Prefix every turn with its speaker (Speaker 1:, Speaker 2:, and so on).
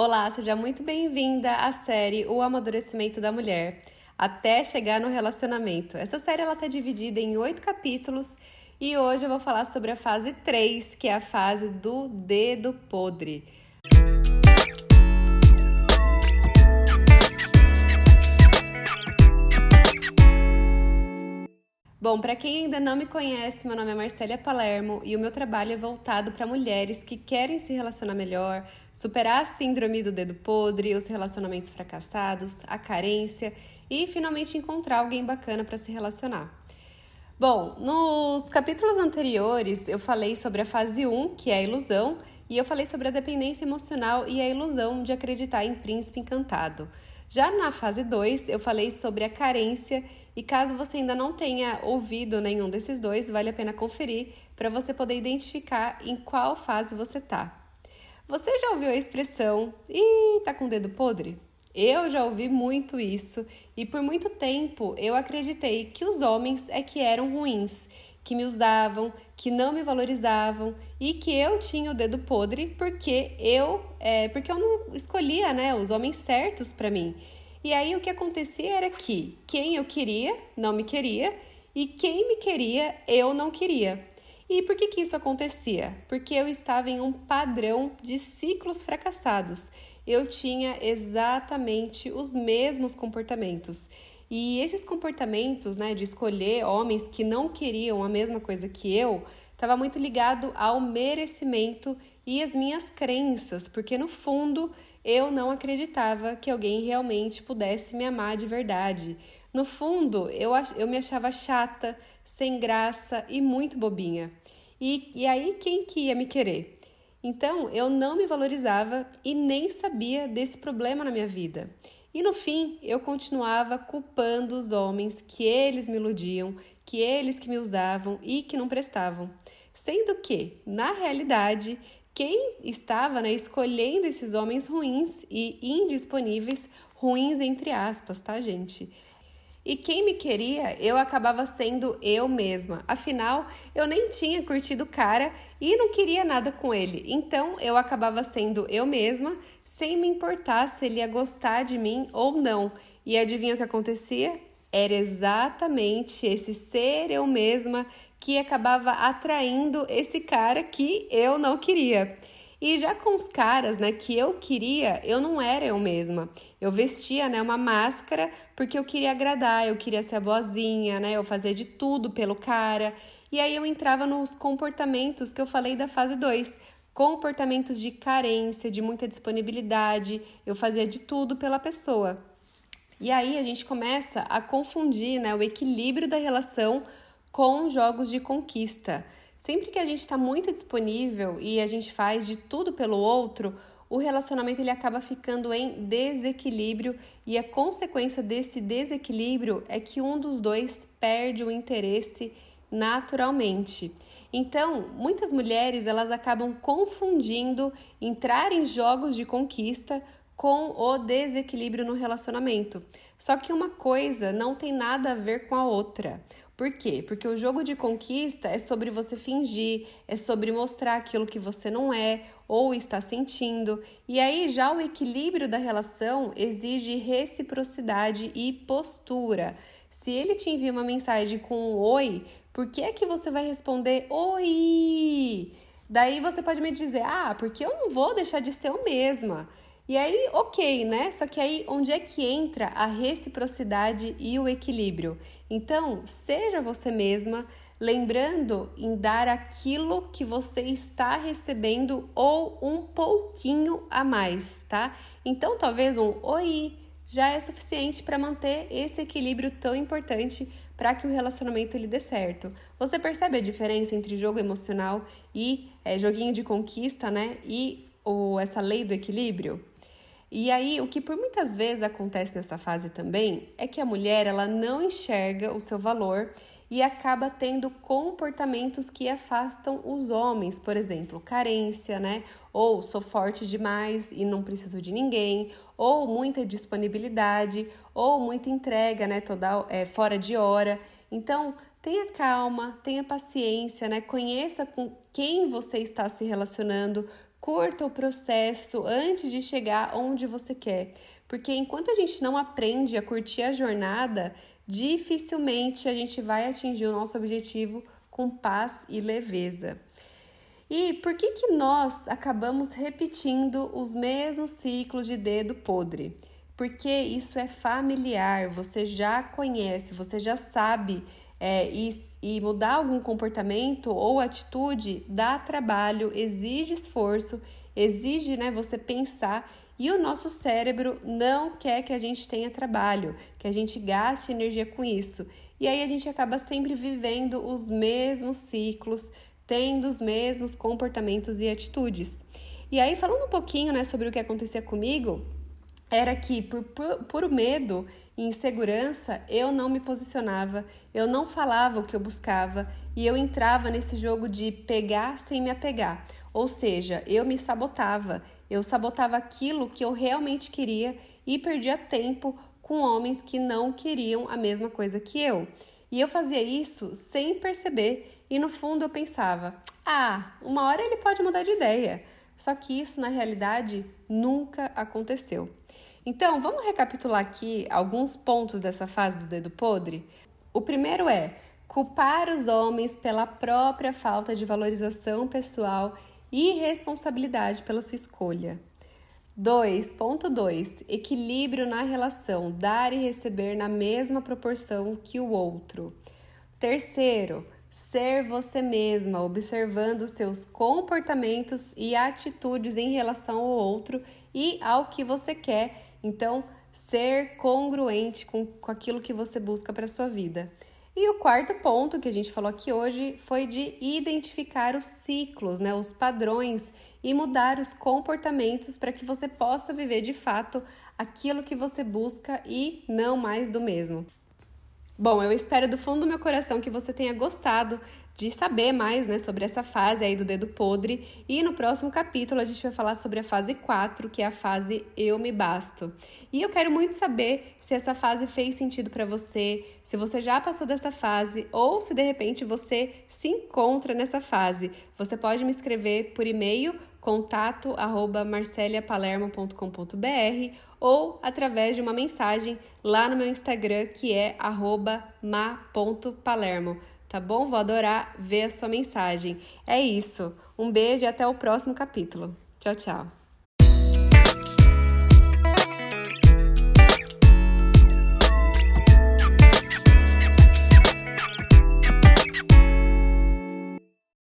Speaker 1: Olá, seja muito bem-vinda à série O Amadurecimento da Mulher, até chegar no relacionamento. Essa série ela está dividida em oito capítulos e hoje eu vou falar sobre a fase 3, que é a fase do dedo podre. Bom, para quem ainda não me conhece, meu nome é Marcélia Palermo e o meu trabalho é voltado para mulheres que querem se relacionar melhor, superar a síndrome do dedo podre, os relacionamentos fracassados, a carência e finalmente encontrar alguém bacana para se relacionar. Bom, nos capítulos anteriores eu falei sobre a fase 1, que é a ilusão, e eu falei sobre a dependência emocional e a ilusão de acreditar em príncipe encantado. Já na fase 2, eu falei sobre a carência e caso você ainda não tenha ouvido nenhum desses dois, vale a pena conferir para você poder identificar em qual fase você tá. Você já ouviu a expressão "Ih, tá com o dedo podre"? Eu já ouvi muito isso e por muito tempo eu acreditei que os homens é que eram ruins, que me usavam, que não me valorizavam e que eu tinha o dedo podre porque eu, é, porque eu não escolhia, né, os homens certos para mim. E aí o que acontecia era que quem eu queria não me queria e quem me queria eu não queria. E por que, que isso acontecia? Porque eu estava em um padrão de ciclos fracassados. Eu tinha exatamente os mesmos comportamentos. E esses comportamentos, né, de escolher homens que não queriam a mesma coisa que eu, estava muito ligado ao merecimento e as minhas crenças, porque no fundo eu não acreditava que alguém realmente pudesse me amar de verdade. No fundo, eu, eu me achava chata, sem graça e muito bobinha. E, e aí, quem que ia me querer? Então, eu não me valorizava e nem sabia desse problema na minha vida. E no fim, eu continuava culpando os homens que eles me iludiam, que eles que me usavam e que não prestavam. Sendo que, na realidade, quem estava né, escolhendo esses homens ruins e indisponíveis, ruins entre aspas, tá, gente? E quem me queria, eu acabava sendo eu mesma. Afinal, eu nem tinha curtido o cara e não queria nada com ele. Então, eu acabava sendo eu mesma, sem me importar se ele ia gostar de mim ou não. E adivinha o que acontecia? Era exatamente esse ser eu mesma que acabava atraindo esse cara que eu não queria. E já com os caras, né, que eu queria, eu não era eu mesma. Eu vestia, né, uma máscara porque eu queria agradar, eu queria ser a boazinha, né, eu fazia de tudo pelo cara. E aí eu entrava nos comportamentos que eu falei da fase 2, comportamentos de carência, de muita disponibilidade, eu fazia de tudo pela pessoa. E aí a gente começa a confundir, né, o equilíbrio da relação com jogos de conquista. Sempre que a gente está muito disponível e a gente faz de tudo pelo outro, o relacionamento ele acaba ficando em desequilíbrio e a consequência desse desequilíbrio é que um dos dois perde o interesse naturalmente. Então, muitas mulheres elas acabam confundindo entrar em jogos de conquista com o desequilíbrio no relacionamento. Só que uma coisa não tem nada a ver com a outra. Por quê? Porque o jogo de conquista é sobre você fingir, é sobre mostrar aquilo que você não é ou está sentindo. E aí já o equilíbrio da relação exige reciprocidade e postura. Se ele te envia uma mensagem com um oi, por que é que você vai responder oi? Daí você pode me dizer: "Ah, porque eu não vou deixar de ser eu mesma". E aí, ok, né? Só que aí, onde é que entra a reciprocidade e o equilíbrio? Então, seja você mesma, lembrando em dar aquilo que você está recebendo ou um pouquinho a mais, tá? Então, talvez um oi já é suficiente para manter esse equilíbrio tão importante para que o relacionamento ele dê certo. Você percebe a diferença entre jogo emocional e é, joguinho de conquista, né? E ou essa lei do equilíbrio? E aí, o que por muitas vezes acontece nessa fase também é que a mulher ela não enxerga o seu valor e acaba tendo comportamentos que afastam os homens, por exemplo, carência, né? Ou sou forte demais e não preciso de ninguém, ou muita disponibilidade, ou muita entrega, né? Toda é, fora de hora. Então, tenha calma, tenha paciência, né? Conheça com quem você está se relacionando, Curta o processo antes de chegar onde você quer, porque enquanto a gente não aprende a curtir a jornada, dificilmente a gente vai atingir o nosso objetivo com paz e leveza. E por que, que nós acabamos repetindo os mesmos ciclos de dedo podre? Porque isso é familiar, você já conhece, você já sabe, é, e, e mudar algum comportamento ou atitude dá trabalho, exige esforço, exige né, você pensar e o nosso cérebro não quer que a gente tenha trabalho, que a gente gaste energia com isso. E aí a gente acaba sempre vivendo os mesmos ciclos, tendo os mesmos comportamentos e atitudes. E aí, falando um pouquinho né, sobre o que acontecia comigo, era que por puro medo e insegurança eu não me posicionava, eu não falava o que eu buscava e eu entrava nesse jogo de pegar sem me apegar. Ou seja, eu me sabotava, eu sabotava aquilo que eu realmente queria e perdia tempo com homens que não queriam a mesma coisa que eu. E eu fazia isso sem perceber e no fundo eu pensava: ah, uma hora ele pode mudar de ideia. Só que isso na realidade nunca aconteceu. Então, vamos recapitular aqui alguns pontos dessa fase do dedo podre? O primeiro é culpar os homens pela própria falta de valorização pessoal e responsabilidade pela sua escolha. 2.2 Equilíbrio na relação, dar e receber na mesma proporção que o outro. Terceiro, Ser você mesma, observando seus comportamentos e atitudes em relação ao outro e ao que você quer. Então, ser congruente com, com aquilo que você busca para sua vida. E o quarto ponto que a gente falou aqui hoje foi de identificar os ciclos, né, os padrões e mudar os comportamentos para que você possa viver de fato aquilo que você busca e não mais do mesmo. Bom, eu espero do fundo do meu coração que você tenha gostado de saber mais né, sobre essa fase aí do dedo podre. E no próximo capítulo a gente vai falar sobre a fase 4, que é a fase Eu Me Basto. E eu quero muito saber se essa fase fez sentido para você, se você já passou dessa fase ou se de repente você se encontra nessa fase. Você pode me escrever por e-mail contato arroba marceliapalermo.com.br ou através de uma mensagem lá no meu Instagram que é arroba ma.palermo. Tá bom? Vou adorar ver a sua mensagem. É isso. Um beijo e até o próximo capítulo. Tchau, tchau.